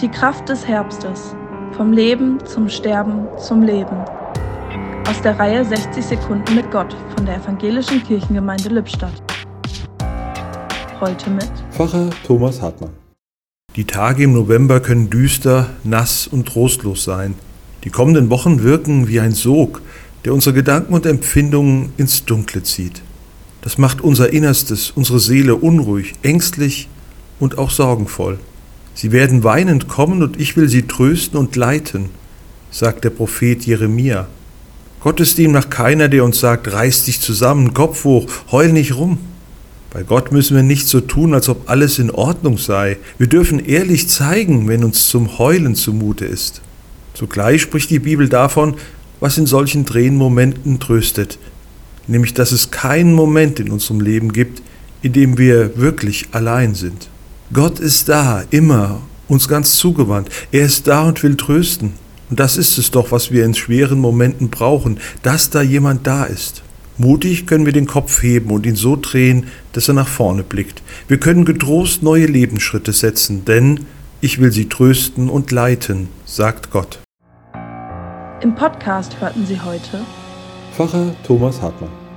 Die Kraft des Herbstes. Vom Leben zum Sterben zum Leben. Aus der Reihe 60 Sekunden mit Gott von der Evangelischen Kirchengemeinde Lippstadt. Heute mit Pfarrer Thomas Hartmann. Die Tage im November können düster, nass und trostlos sein. Die kommenden Wochen wirken wie ein Sog, der unsere Gedanken und Empfindungen ins Dunkle zieht. Das macht unser Innerstes, unsere Seele unruhig, ängstlich und auch sorgenvoll. Sie werden weinend kommen und ich will sie trösten und leiten, sagt der Prophet Jeremia. Gott ist demnach keiner, der uns sagt, reiß dich zusammen, Kopf hoch, heul nicht rum. Bei Gott müssen wir nicht so tun, als ob alles in Ordnung sei. Wir dürfen ehrlich zeigen, wenn uns zum Heulen zumute ist. Zugleich spricht die Bibel davon, was in solchen Tränenmomenten tröstet, nämlich dass es keinen Moment in unserem Leben gibt, in dem wir wirklich allein sind. Gott ist da, immer, uns ganz zugewandt. Er ist da und will trösten. Und das ist es doch, was wir in schweren Momenten brauchen, dass da jemand da ist. Mutig können wir den Kopf heben und ihn so drehen, dass er nach vorne blickt. Wir können getrost neue Lebensschritte setzen, denn ich will sie trösten und leiten, sagt Gott. Im Podcast hörten Sie heute Pfarrer Thomas Hartmann.